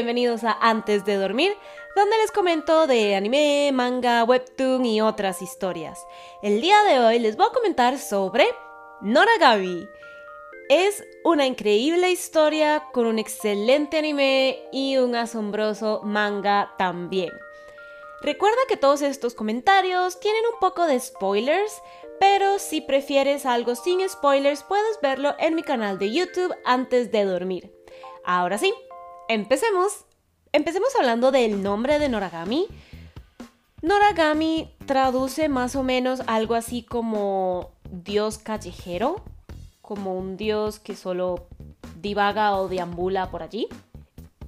bienvenidos a Antes de Dormir, donde les comento de anime, manga, webtoon y otras historias. El día de hoy les voy a comentar sobre Noragami. Es una increíble historia con un excelente anime y un asombroso manga también. Recuerda que todos estos comentarios tienen un poco de spoilers, pero si prefieres algo sin spoilers puedes verlo en mi canal de YouTube antes de dormir. Ahora sí, empecemos. Empecemos hablando del nombre de Noragami. Noragami traduce más o menos algo así como dios callejero, como un dios que solo divaga o deambula por allí.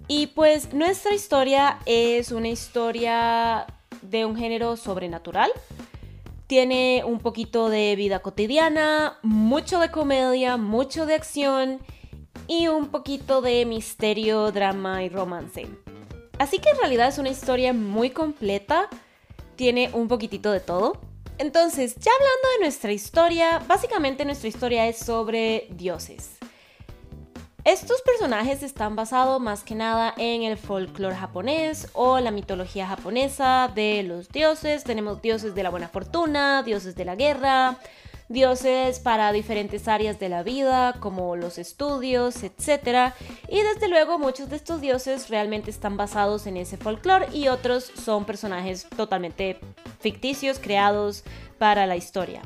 Y pues nuestra historia es una historia de un género sobrenatural. Tiene un poquito de vida cotidiana, mucho de comedia, mucho de acción y un poquito de misterio, drama y romance. Así que en realidad es una historia muy completa, tiene un poquitito de todo. Entonces, ya hablando de nuestra historia, básicamente nuestra historia es sobre dioses. Estos personajes están basados más que nada en el folclore japonés o la mitología japonesa de los dioses. Tenemos dioses de la buena fortuna, dioses de la guerra, dioses para diferentes áreas de la vida, como los estudios, etc. Y desde luego muchos de estos dioses realmente están basados en ese folclore y otros son personajes totalmente ficticios creados para la historia.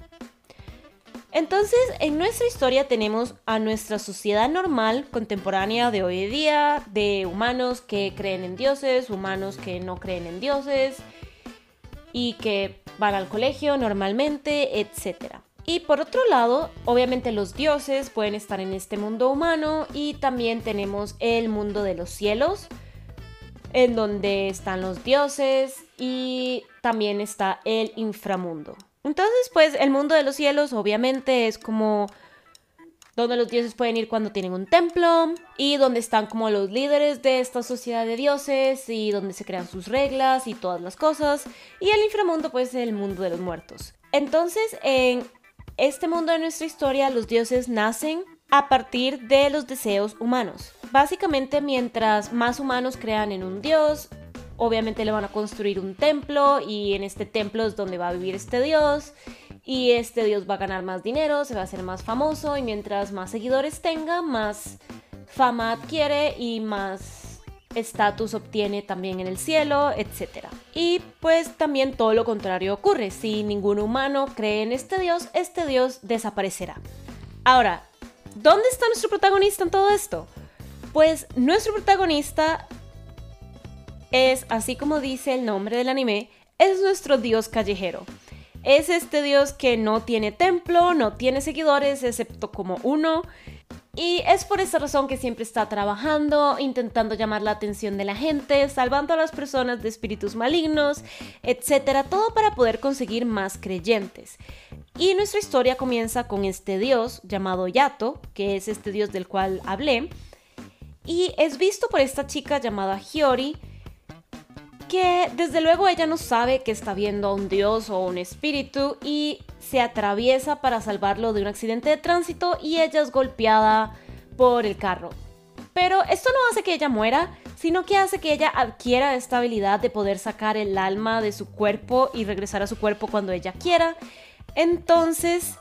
Entonces, en nuestra historia tenemos a nuestra sociedad normal, contemporánea de hoy en día, de humanos que creen en dioses, humanos que no creen en dioses y que van al colegio normalmente, etc. Y por otro lado, obviamente los dioses pueden estar en este mundo humano y también tenemos el mundo de los cielos, en donde están los dioses y también está el inframundo. Entonces, pues el mundo de los cielos obviamente es como donde los dioses pueden ir cuando tienen un templo y donde están como los líderes de esta sociedad de dioses y donde se crean sus reglas y todas las cosas. Y el inframundo pues es el mundo de los muertos. Entonces, en este mundo de nuestra historia, los dioses nacen a partir de los deseos humanos. Básicamente, mientras más humanos crean en un dios, obviamente le van a construir un templo y en este templo es donde va a vivir este dios y este dios va a ganar más dinero, se va a hacer más famoso y mientras más seguidores tenga, más fama adquiere y más estatus obtiene también en el cielo, etc. Y pues también todo lo contrario ocurre, si ningún humano cree en este dios, este dios desaparecerá. Ahora, ¿dónde está nuestro protagonista en todo esto? Pues nuestro protagonista es, así como dice el nombre del anime, es nuestro dios callejero. Es este dios que no tiene templo, no tiene seguidores, excepto como uno. Y es por esa razón que siempre está trabajando, intentando llamar la atención de la gente, salvando a las personas de espíritus malignos, etcétera, todo para poder conseguir más creyentes. Y nuestra historia comienza con este dios llamado Yato, que es este dios del cual hablé, y es visto por esta chica llamada Hiyori, que desde luego ella no sabe que está viendo a un dios o un espíritu y se atraviesa para salvarlo de un accidente de tránsito y ella es golpeada por el carro. Pero esto no hace que ella muera, sino que hace que ella adquiera esta habilidad de poder sacar el alma de su cuerpo y regresar a su cuerpo cuando ella quiera. Entonces,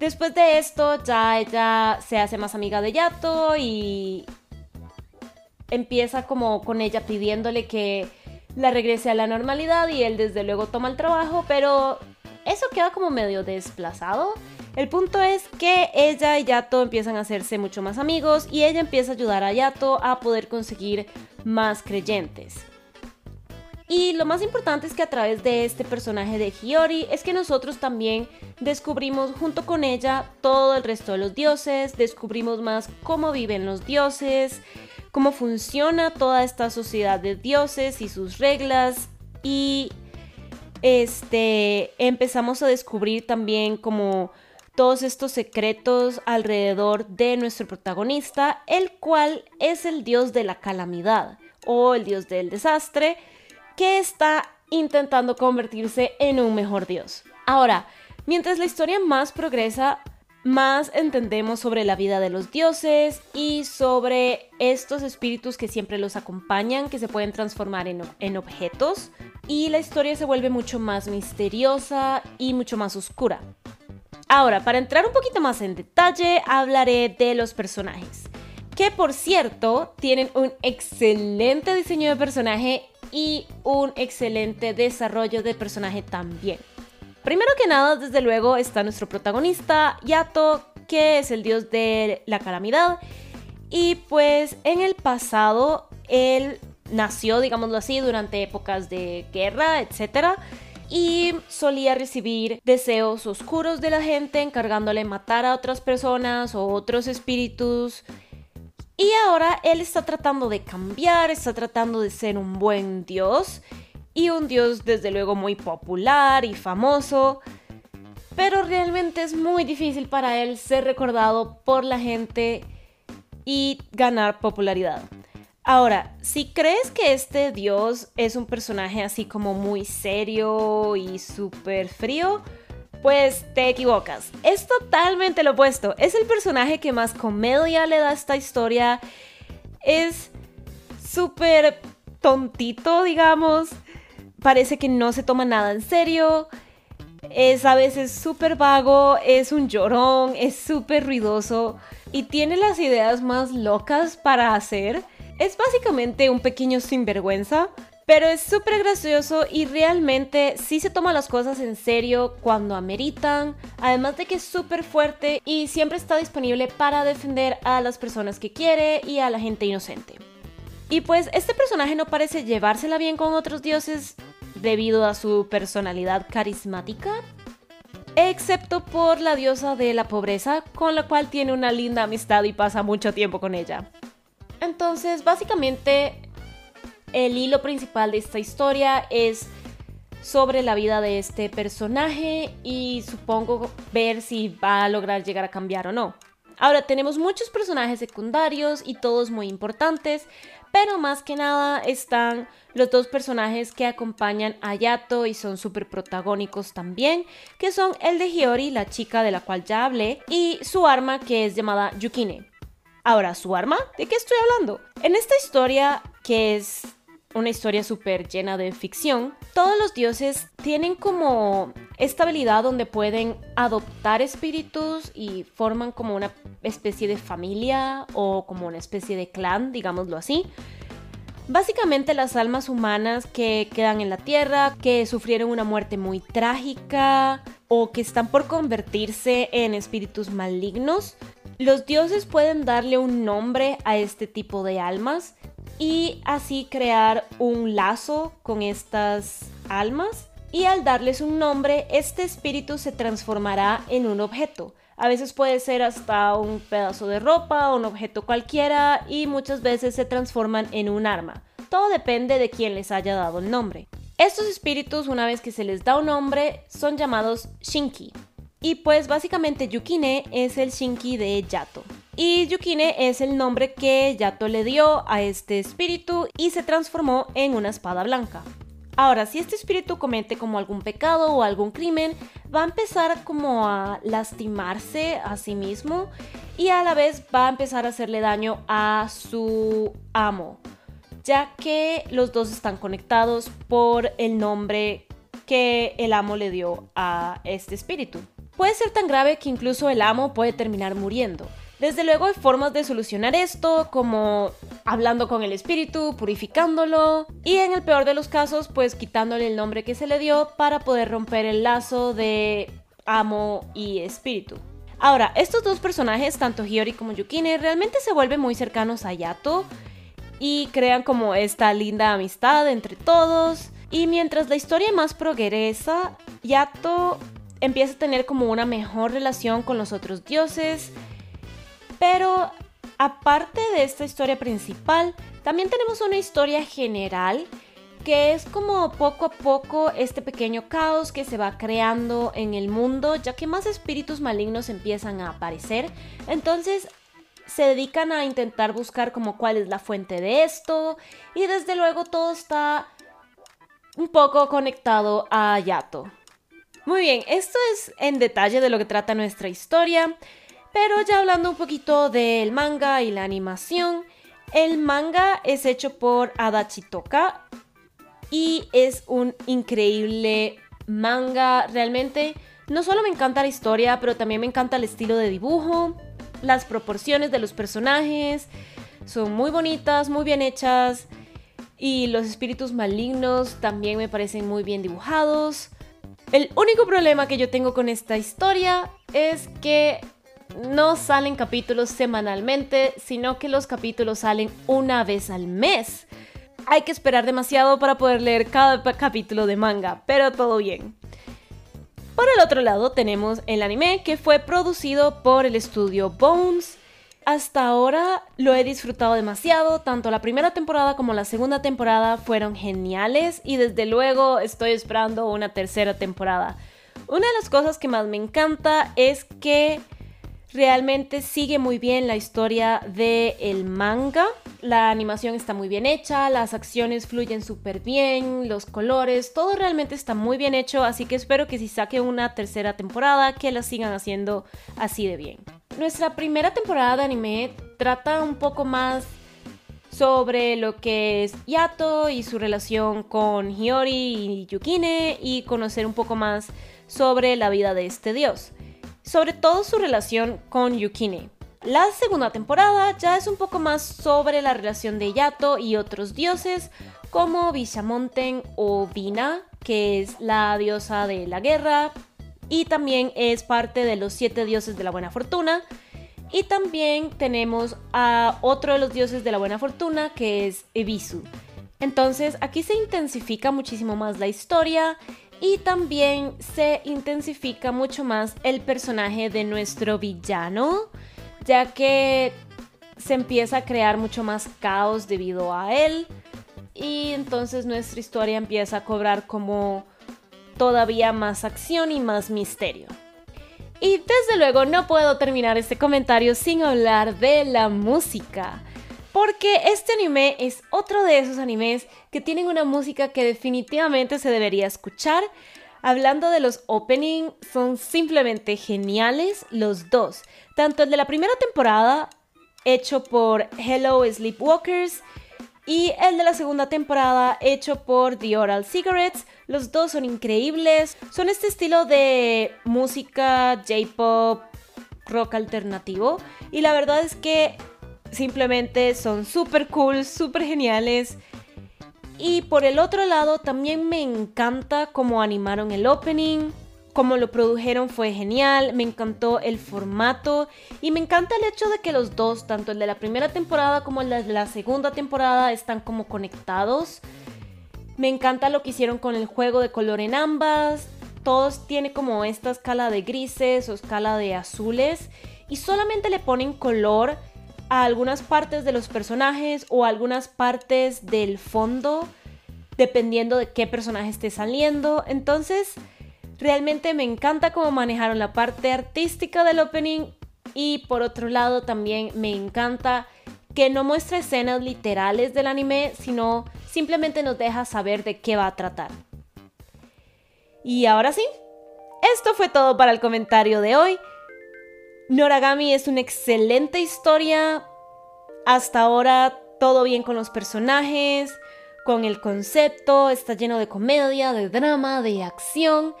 después de esto, ya ella se hace más amiga de Yato y empieza como con ella pidiéndole que la regrese a la normalidad y él desde luego toma el trabajo, pero eso queda como medio desplazado. El punto es que ella y Yato empiezan a hacerse mucho más amigos y ella empieza a ayudar a Yato a poder conseguir más creyentes. Y lo más importante es que a través de este personaje de Hiyori es que nosotros también descubrimos junto con ella todo el resto de los dioses, descubrimos más cómo viven los dioses, cómo funciona toda esta sociedad de dioses y sus reglas y este empezamos a descubrir también como todos estos secretos alrededor de nuestro protagonista, el cual es el dios de la calamidad o el dios del desastre que está intentando convertirse en un mejor dios. Ahora, mientras la historia más progresa, más entendemos sobre la vida de los dioses y sobre estos espíritus que siempre los acompañan, que se pueden transformar en, en objetos, y la historia se vuelve mucho más misteriosa y mucho más oscura. Ahora, para entrar un poquito más en detalle, hablaré de los personajes, que por cierto tienen un excelente diseño de personaje y un excelente desarrollo de personaje también. Primero que nada, desde luego, está nuestro protagonista, Yato, que es el dios de la calamidad. Y pues en el pasado, él nació, digámoslo así, durante épocas de guerra, etc. Y solía recibir deseos oscuros de la gente, encargándole matar a otras personas o otros espíritus. Y ahora él está tratando de cambiar, está tratando de ser un buen dios y un dios desde luego muy popular y famoso, pero realmente es muy difícil para él ser recordado por la gente y ganar popularidad. Ahora, si crees que este dios es un personaje así como muy serio y súper frío, pues te equivocas. Es totalmente lo opuesto. Es el personaje que más comedia le da a esta historia. Es súper tontito, digamos parece que no se toma nada en serio, es a veces súper vago, es un llorón, es súper ruidoso y tiene las ideas más locas para hacer. Es básicamente un pequeño sinvergüenza, pero es súper gracioso y realmente sí se toma las cosas en serio cuando ameritan, además de que es súper fuerte y siempre está disponible para defender a las personas que quiere y a la gente inocente. Y pues este personaje no parece llevársela bien con otros dioses debido a su personalidad carismática, excepto por la diosa de la pobreza, con la cual tiene una linda amistad y pasa mucho tiempo con ella. Entonces, básicamente, el hilo principal de esta historia es sobre la vida de este personaje y supongo ver si va a lograr llegar a cambiar o no. Ahora tenemos muchos personajes secundarios y todos muy importantes, pero más que nada están los dos personajes que acompañan a Yato y son súper protagónicos también, que son el de Hiyori, la chica de la cual ya hablé, y su arma que es llamada Yukine. Ahora, ¿su arma? ¿De qué estoy hablando? En esta historia, que es una historia súper llena de ficción, todos los dioses tienen como esta habilidad donde pueden adoptar espíritus y forman como una especie de familia o como una especie de clan, digámoslo así. Básicamente las almas humanas que quedan en la Tierra, que sufrieron una muerte muy trágica o que están por convertirse en espíritus malignos, los dioses pueden darle un nombre a este tipo de almas y así crear un lazo con estas almas y al darles un nombre, este espíritu se transformará en un objeto. A veces puede ser hasta un pedazo de ropa, un objeto cualquiera y muchas veces se transforman en un arma. Todo depende de quién les haya dado el nombre. Estos espíritus, una vez que se les da un nombre, son llamados Shinki. Y pues básicamente Yukine es el Shinki de Yato. Y Yukine es el nombre que Yato le dio a este espíritu y se transformó en una espada blanca. Ahora, si este espíritu comete como algún pecado o algún crimen, va a empezar como a lastimarse a sí mismo y a la vez va a empezar a hacerle daño a su amo, ya que los dos están conectados por el nombre que el amo le dio a este espíritu. Puede ser tan grave que incluso el amo puede terminar muriendo. Desde luego hay formas de solucionar esto, como hablando con el espíritu, purificándolo y en el peor de los casos, pues quitándole el nombre que se le dio para poder romper el lazo de amo y espíritu. Ahora, estos dos personajes, tanto Hiyori como Yukine, realmente se vuelven muy cercanos a Yato y crean como esta linda amistad entre todos. Y mientras la historia más progresa, Yato empieza a tener como una mejor relación con los otros dioses pero aparte de esta historia principal, también tenemos una historia general que es como poco a poco este pequeño caos que se va creando en el mundo, ya que más espíritus malignos empiezan a aparecer. Entonces se dedican a intentar buscar como cuál es la fuente de esto y desde luego todo está un poco conectado a Yato. Muy bien, esto es en detalle de lo que trata nuestra historia. Pero ya hablando un poquito del manga y la animación, el manga es hecho por Adachi Toka y es un increíble manga. Realmente no solo me encanta la historia, pero también me encanta el estilo de dibujo, las proporciones de los personajes. Son muy bonitas, muy bien hechas. Y los espíritus malignos también me parecen muy bien dibujados. El único problema que yo tengo con esta historia es que no salen capítulos semanalmente, sino que los capítulos salen una vez al mes. Hay que esperar demasiado para poder leer cada capítulo de manga, pero todo bien. Por el otro lado tenemos el anime que fue producido por el estudio Bones. Hasta ahora lo he disfrutado demasiado, tanto la primera temporada como la segunda temporada fueron geniales y desde luego estoy esperando una tercera temporada. Una de las cosas que más me encanta es que realmente sigue muy bien la historia del el manga. La animación está muy bien hecha, las acciones fluyen súper bien, los colores, todo realmente está muy bien hecho, así que espero que si saque una tercera temporada, que la sigan haciendo así de bien. Nuestra primera temporada de anime trata un poco más sobre lo que es Yato y su relación con Hiyori y Yukine y conocer un poco más sobre la vida de este dios sobre todo su relación con Yukine. La segunda temporada ya es un poco más sobre la relación de Yato y otros dioses como Bishamonten o Vina, que es la diosa de la guerra y también es parte de los siete dioses de la buena fortuna. Y también tenemos a otro de los dioses de la buena fortuna que es Ebisu. Entonces aquí se intensifica muchísimo más la historia y también se intensifica mucho más el personaje de nuestro villano, ya que se empieza a crear mucho más caos debido a él y entonces nuestra historia empieza a cobrar como todavía más acción y más misterio. Y desde luego no puedo terminar este comentario sin hablar de la música porque este anime es otro de esos animes que tienen una música que definitivamente se debería escuchar. Hablando de los opening, son simplemente geniales los dos. Tanto el de la primera temporada, hecho por Hello Sleepwalkers, y el de la segunda temporada, hecho por The Oral Cigarettes. Los dos son increíbles. Son este estilo de música J-pop, rock alternativo. Y la verdad es que simplemente son súper cool, súper geniales. Y por el otro lado, también me encanta cómo animaron el opening, cómo lo produjeron fue genial, me encantó el formato y me encanta el hecho de que los dos, tanto el de la primera temporada como el de la segunda temporada, están como conectados. Me encanta lo que hicieron con el juego de color en ambas. Todos tienen como esta escala de grises o escala de azules y solamente le ponen color a algunas partes de los personajes o algunas partes del fondo, dependiendo de qué personaje esté saliendo. Entonces, realmente me encanta cómo manejaron la parte artística del opening y por otro lado también me encanta que no muestra escenas literales del anime, sino simplemente nos deja saber de qué va a tratar. Y ahora sí, esto fue todo para el comentario de hoy. Noragami es una excelente historia. Hasta ahora todo bien con los personajes, con el concepto, está lleno de comedia, de drama, de acción.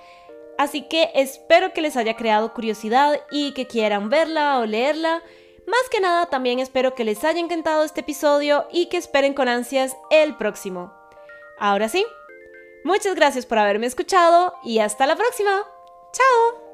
Así que espero que les haya creado curiosidad y que quieran verla o leerla. Más que nada también espero que les haya encantado este episodio y que esperen con ansias el próximo. Ahora sí, muchas gracias por haberme escuchado y hasta la próxima. ¡Chao!